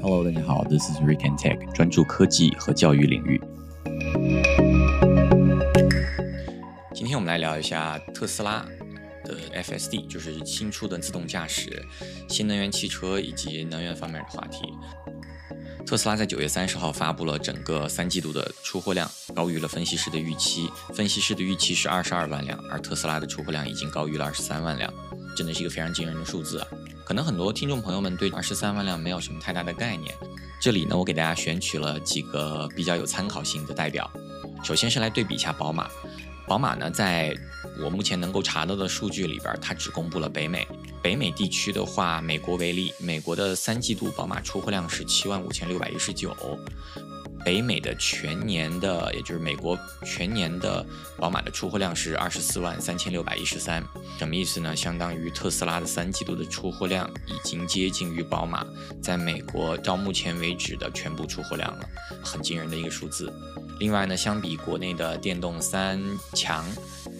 Hello，大家好，This is Rick and Tech，专注科技和教育领域。今天我们来聊一下特斯拉的 FSD，就是新出的自动驾驶、新能源汽车以及能源方面的话题。特斯拉在九月三十号发布了整个三季度的出货量，高于了分析师的预期。分析师的预期是二十二万辆，而特斯拉的出货量已经高于了二十三万辆，真的是一个非常惊人的数字啊！可能很多听众朋友们对二十三万辆没有什么太大的概念，这里呢，我给大家选取了几个比较有参考性的代表。首先是来对比一下宝马，宝马呢，在我目前能够查到的数据里边，它只公布了北美。北美地区的话，美国为例，美国的三季度宝马出货量是七万五千六百一十九。北美的全年的，也就是美国全年的宝马的出货量是二十四万三千六百一十三。什么意思呢？相当于特斯拉的三季度的出货量已经接近于宝马在美国到目前为止的全部出货量了，很惊人的一个数字。另外呢，相比国内的电动三强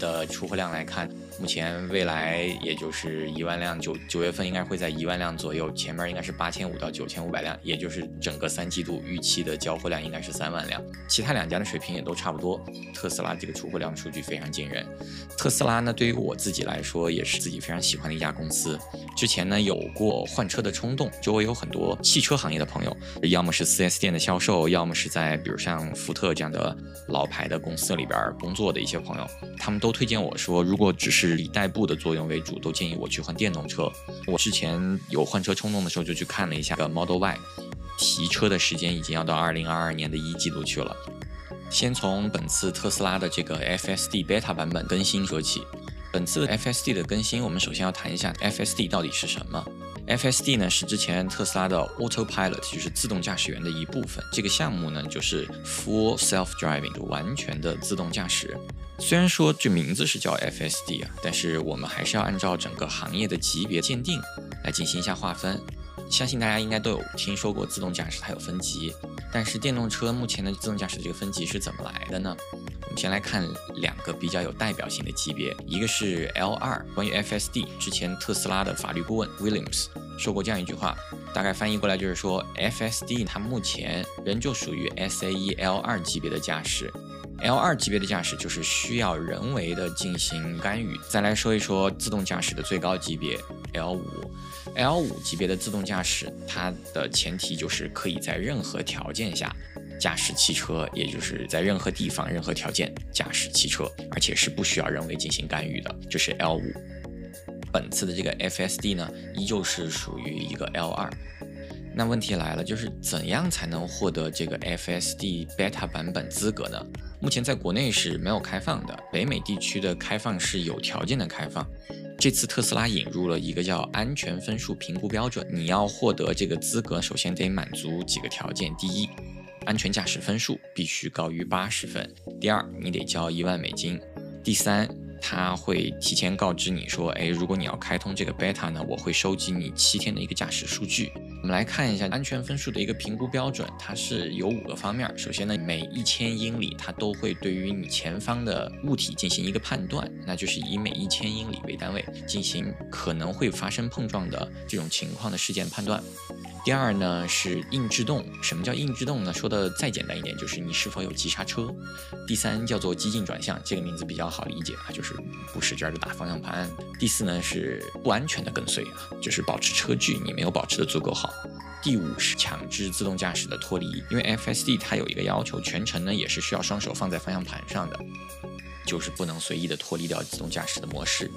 的出货量来看，目前未来也就是一万辆，九九月份应该会在一万辆左右，前面应该是八千五到九千五百辆，也就是整个三季度预期的交货量应该是三万辆。其他两家的水平也都差不多。特斯拉这个出货量数据非常惊人。特斯拉呢，对于我自己来说也是自己非常喜欢的一家公司。之前呢有过换车的冲动，周围有很多汽车行业的朋友，要么是 4S 店的销售，要么是在比如像福特这样的老牌的公司里边工作的一些朋友，他们都推荐我说，如果只是是以代步的作用为主，都建议我去换电动车。我之前有换车冲动的时候，就去看了一下 Model Y，提车的时间已经要到二零二二年的一季度去了。先从本次特斯拉的这个 FSD Beta 版本更新说起。本次 FSD 的更新，我们首先要谈一下 FSD 到底是什么。FSD 呢是之前特斯拉的 Autopilot，就是自动驾驶员的一部分。这个项目呢就是 Full Self Driving，完全的自动驾驶。虽然说这名字是叫 FSD 啊，但是我们还是要按照整个行业的级别鉴定来进行一下划分。相信大家应该都有听说过自动驾驶它有分级，但是电动车目前的自动驾驶这个分级是怎么来的呢？我们先来看两个比较有代表性的级别，一个是 L2。关于 FSD，之前特斯拉的法律顾问 Williams 说过这样一句话，大概翻译过来就是说，FSD 它目前仍旧属于 SAE L2 级别的驾驶。L2 级别的驾驶就是需要人为的进行干预。再来说一说自动驾驶的最高级别 L5。L5 级别的自动驾驶，它的前提就是可以在任何条件下驾驶汽车，也就是在任何地方、任何条件驾驶汽车，而且是不需要人为进行干预的，就是 L5。本次的这个 FSD 呢，依旧是属于一个 L2。那问题来了，就是怎样才能获得这个 FSD Beta 版本资格呢？目前在国内是没有开放的，北美地区的开放是有条件的开放。这次特斯拉引入了一个叫安全分数评估标准，你要获得这个资格，首先得满足几个条件：第一，安全驾驶分数必须高于八十分；第二，你得交一万美金；第三。他会提前告知你说，哎，如果你要开通这个 beta 呢，我会收集你七天的一个驾驶数据。我们来看一下安全分数的一个评估标准，它是有五个方面。首先呢，每一千英里它都会对于你前方的物体进行一个判断，那就是以每一千英里为单位进行可能会发生碰撞的这种情况的事件判断。第二呢是硬制动，什么叫硬制动呢？说的再简单一点，就是你是否有急刹车。第三叫做激进转向，这个名字比较好理解啊，就是不使劲的打方向盘。第四呢是不安全的跟随啊，就是保持车距你没有保持的足够好。第五是强制自动驾驶的脱离，因为 FSD 它有一个要求，全程呢也是需要双手放在方向盘上的，就是不能随意的脱离掉自动驾驶的模式，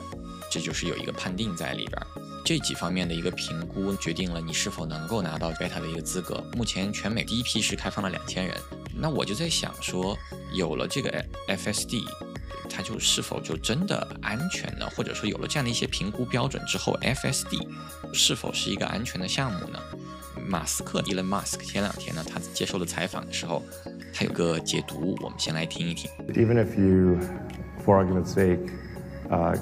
这就是有一个判定在里边。这几方面的一个评估，决定了你是否能够拿到 beta 的一个资格。目前全美第一批是开放了两千人，那我就在想说，有了这个 FSD，它就是否就真的安全呢？或者说有了这样的一些评估标准之后，FSD 是否是一个安全的项目呢？马斯克 Elon Musk 前两天呢，他接受了采访的时候，他有个解读，我们先来听一听。Even if you, for argument's sake, uh,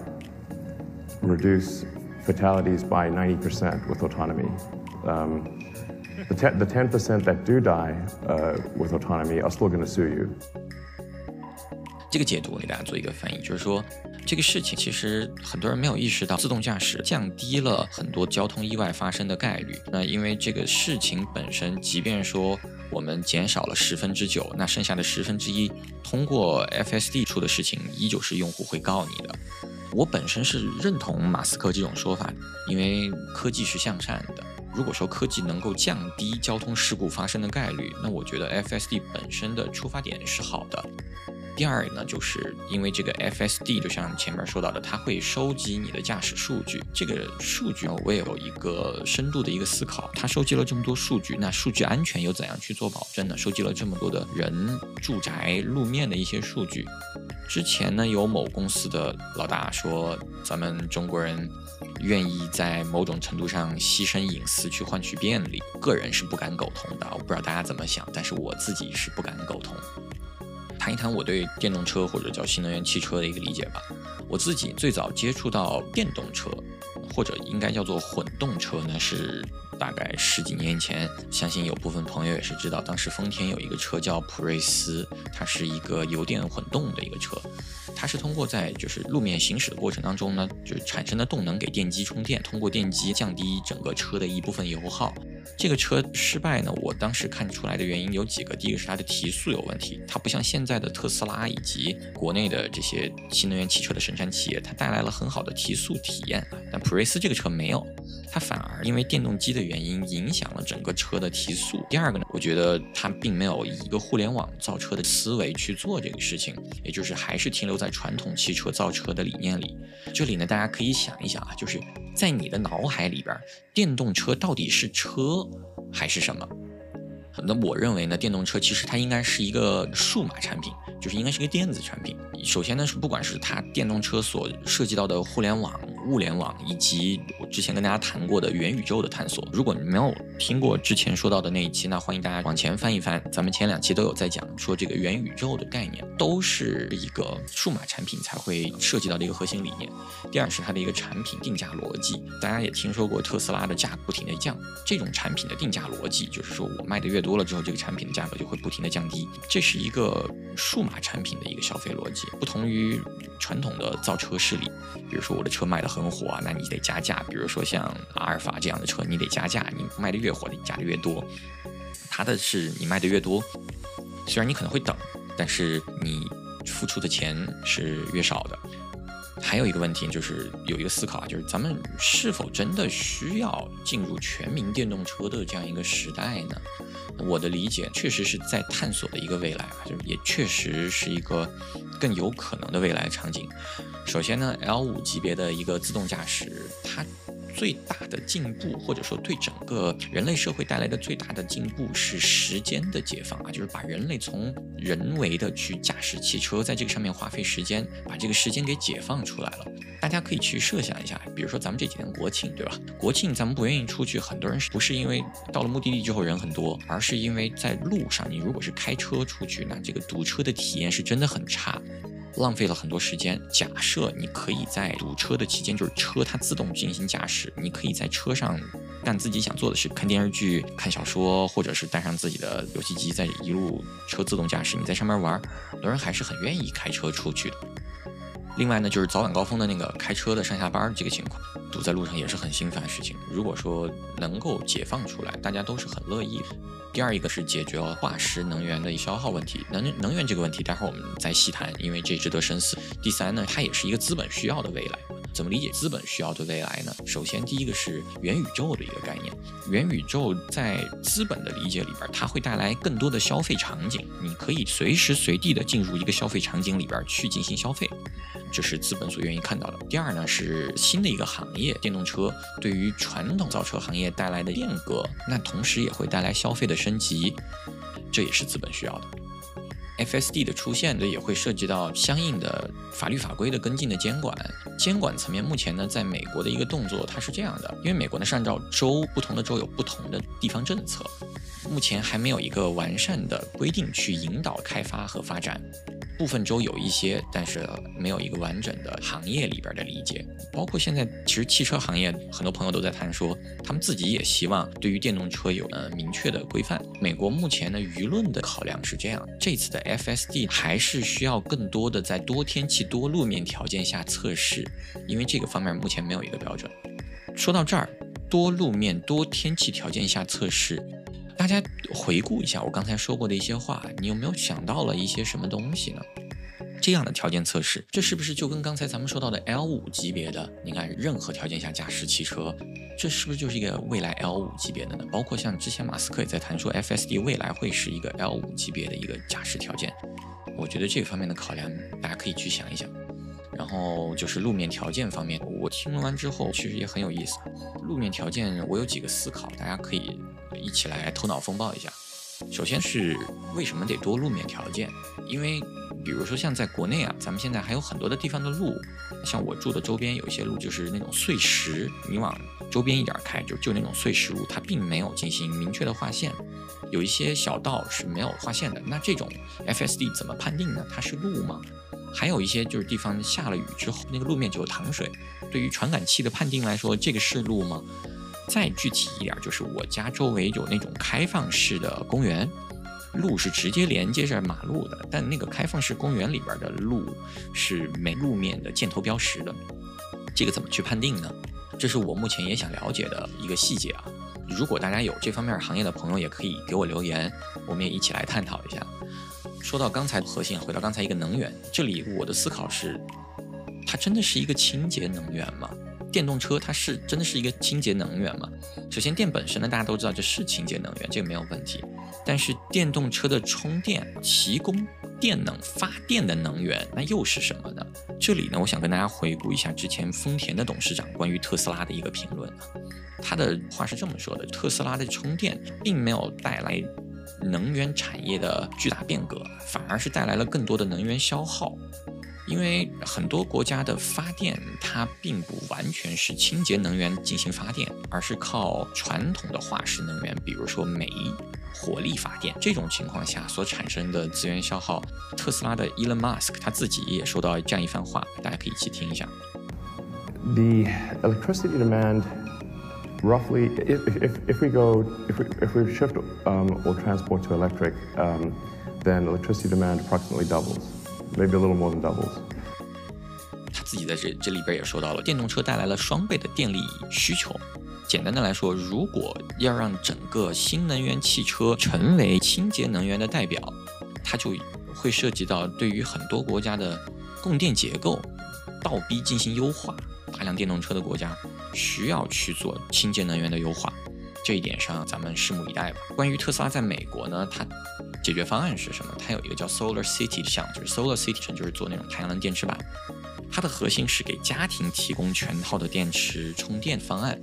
reduce fatalities by 90% with autonomy. Um, the, te- the 10% that do die uh, with autonomy are still going to sue you. 这个解读我给大家做一个翻译，就是说， 这个事情其实很多人没有意识到，自动驾驶降低了很多交通意外发生的概率。那因为这个事情本身，即便说我们减少了十分之九，那剩下的十分之一，通过 FSD 出的事情，依旧是用户会告你的。我本身是认同马斯克这种说法，因为科技是向善的。如果说科技能够降低交通事故发生的概率，那我觉得 FSD 本身的出发点是好的。第二呢，就是因为这个 FSD，就像前面说到的，它会收集你的驾驶数据。这个数据呢我也有一个深度的一个思考。它收集了这么多数据，那数据安全又怎样去做保证呢？收集了这么多的人、住宅、路面的一些数据。之前呢，有某公司的老大说，咱们中国人愿意在某种程度上牺牲隐私去换取便利。个人是不敢苟同的，我不知道大家怎么想，但是我自己是不敢苟同。谈一谈我对电动车或者叫新能源汽车的一个理解吧。我自己最早接触到电动车，或者应该叫做混动车呢，是大概十几年前。相信有部分朋友也是知道，当时丰田有一个车叫普锐斯，它是一个油电混动的一个车。它是通过在就是路面行驶的过程当中呢，就是产生的动能给电机充电，通过电机降低整个车的一部分油耗。这个车失败呢，我当时看出来的原因有几个，第一个是它的提速有问题，它不像现在的特斯拉以及国内的这些新能源汽车的生产企业，它带来了很好的提速体验，但普锐斯这个车没有。它反而因为电动机的原因影响了整个车的提速。第二个呢，我觉得它并没有以一个互联网造车的思维去做这个事情，也就是还是停留在传统汽车造车的理念里。这里呢，大家可以想一想啊，就是在你的脑海里边，电动车到底是车还是什么？那我认为呢，电动车其实它应该是一个数码产品，就是应该是一个电子产品。首先呢，是不管是它电动车所涉及到的互联网、物联网，以及我之前跟大家谈过的元宇宙的探索。如果你没有听过之前说到的那一期，那欢迎大家往前翻一翻，咱们前两期都有在讲说这个元宇宙的概念，都是一个数码产品才会涉及到的一个核心理念。第二是它的一个产品定价逻辑，大家也听说过特斯拉的价不停的降，这种产品的定价逻辑就是说我卖的越。多了之后，这个产品的价格就会不停的降低，这是一个数码产品的一个消费逻辑，不同于传统的造车势力。比如说我的车卖的很火啊，那你得加价。比如说像阿尔法这样的车，你得加价，你卖的越火，你加的越多。它的是你卖的越多，虽然你可能会等，但是你付出的钱是越少的。还有一个问题就是有一个思考啊，就是咱们是否真的需要进入全民电动车的这样一个时代呢？我的理解确实是在探索的一个未来啊，就是也确实是一个更有可能的未来场景。首先呢，L 五级别的一个自动驾驶，它。最大的进步，或者说对整个人类社会带来的最大的进步是时间的解放啊，就是把人类从人为的去驾驶汽车，在这个上面花费时间，把这个时间给解放出来了。大家可以去设想一下，比如说咱们这几天国庆，对吧？国庆咱们不愿意出去，很多人是不是因为到了目的地之后人很多，而是因为在路上，你如果是开车出去，那这个堵车的体验是真的很差。浪费了很多时间。假设你可以在堵车的期间，就是车它自动进行驾驶，你可以在车上干自己想做的事，看电视剧、看小说，或者是带上自己的游戏机，在一路车自动驾驶，你在上面玩，很多人还是很愿意开车出去的。另外呢，就是早晚高峰的那个开车的上下班这个情况，堵在路上也是很心烦的事情。如果说能够解放出来，大家都是很乐意。第二一个是解决了化石能源的消耗问题，能能源这个问题，待会儿我们再细谈，因为这值得深思。第三呢，它也是一个资本需要的未来。怎么理解资本需要的未来呢？首先，第一个是元宇宙的一个概念。元宇宙在资本的理解里边，它会带来更多的消费场景，你可以随时随地的进入一个消费场景里边去进行消费。这是资本所愿意看到的。第二呢，是新的一个行业，电动车对于传统造车行业带来的变革，那同时也会带来消费的升级，这也是资本需要的。FSD 的出现，呢，也会涉及到相应的法律法规的跟进的监管。监管层面，目前呢，在美国的一个动作，它是这样的，因为美国呢是按照州，不同的州有不同的地方政策，目前还没有一个完善的规定去引导开发和发展。部分州有一些，但是没有一个完整的行业里边的理解。包括现在，其实汽车行业很多朋友都在谈说，他们自己也希望对于电动车有呃明确的规范。美国目前的舆论的考量是这样：这次的 FSD 还是需要更多的在多天气多路面条件下测试，因为这个方面目前没有一个标准。说到这儿，多路面多天气条件下测试。大家回顾一下我刚才说过的一些话，你有没有想到了一些什么东西呢？这样的条件测试，这是不是就跟刚才咱们说到的 L 五级别的？你看，任何条件下驾驶汽车，这是不是就是一个未来 L 五级别的呢？包括像之前马斯克也在谈说，FSD 未来会是一个 L 五级别的一个驾驶条件。我觉得这方面的考量，大家可以去想一想。然后就是路面条件方面，我听完之后其实也很有意思。路面条件我有几个思考，大家可以一起来头脑风暴一下。首先是为什么得多路面条件？因为比如说像在国内啊，咱们现在还有很多的地方的路，像我住的周边有一些路就是那种碎石，你往周边一点开就就那种碎石路，它并没有进行明确的划线，有一些小道是没有划线的。那这种 FSD 怎么判定呢？它是路吗？还有一些就是地方下了雨之后，那个路面就有淌水。对于传感器的判定来说，这个是路吗？再具体一点，就是我家周围有那种开放式的公园，路是直接连接着马路的，但那个开放式公园里边的路是没路面的箭头标识的，这个怎么去判定呢？这是我目前也想了解的一个细节啊。如果大家有这方面行业的朋友，也可以给我留言，我们也一起来探讨一下。说到刚才核心，回到刚才一个能源，这里我的思考是，它真的是一个清洁能源吗？电动车它是真的是一个清洁能源吗？首先，电本身呢，大家都知道这是清洁能源，这个没有问题。但是电动车的充电提供电能发电的能源，那又是什么呢？这里呢，我想跟大家回顾一下之前丰田的董事长关于特斯拉的一个评论他的话是这么说的：特斯拉的充电并没有带来。能源产业的巨大变革，反而是带来了更多的能源消耗，因为很多国家的发电它并不完全是清洁能源进行发电，而是靠传统的化石能源，比如说煤、火力发电。这种情况下所产生的资源消耗，特斯拉的 Elon Musk 他自己也说到这样一番话，大家可以一起听一下。The electricity demand. Roughly, if, if, if we go, if we, if we shift um, or transport to electric, um, then electricity demand approximately doubles, maybe a little more than doubles. 他自己在这这里边也说到了，电动车带来了双倍的电力需求。简单的来说，如果要让整个新能源汽车成为清洁能源的代表，它就会涉及到对于很多国家的供电结构倒逼进行优化。大量电动车的国家需要去做清洁能源的优化，这一点上咱们拭目以待吧。关于特斯拉在美国呢，它解决方案是什么？它有一个叫 Solar City 项目，就是 Solar City 就是做那种太阳能电池板，它的核心是给家庭提供全套的电池充电方案。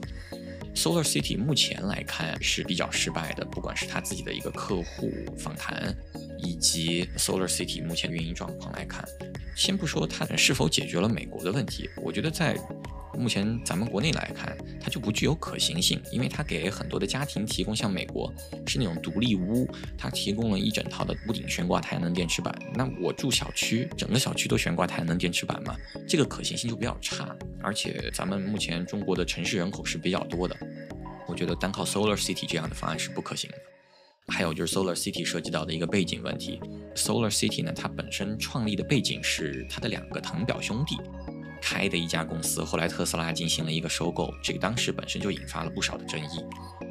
Solar City 目前来看是比较失败的，不管是他自己的一个客户访谈，以及 Solar City 目前运营状况来看，先不说它是否解决了美国的问题，我觉得在目前咱们国内来看，它就不具有可行性，因为它给很多的家庭提供，像美国是那种独立屋，它提供了一整套的屋顶悬挂太阳能电池板。那我住小区，整个小区都悬挂太阳能电池板嘛，这个可行性就比较差。而且咱们目前中国的城市人口是比较多的，我觉得单靠 Solar City 这样的方案是不可行的。还有就是 Solar City 涉及到的一个背景问题，Solar City 呢，它本身创立的背景是它的两个堂表兄弟开的一家公司，后来特斯拉进行了一个收购，这个当时本身就引发了不少的争议。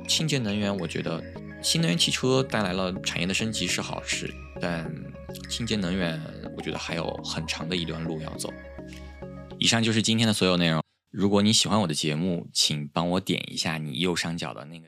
清洁能源，我觉得新能源汽车带来了产业的升级是好事，但清洁能源，我觉得还有很长的一段路要走。以上就是今天的所有内容。如果你喜欢我的节目，请帮我点一下你右上角的那个。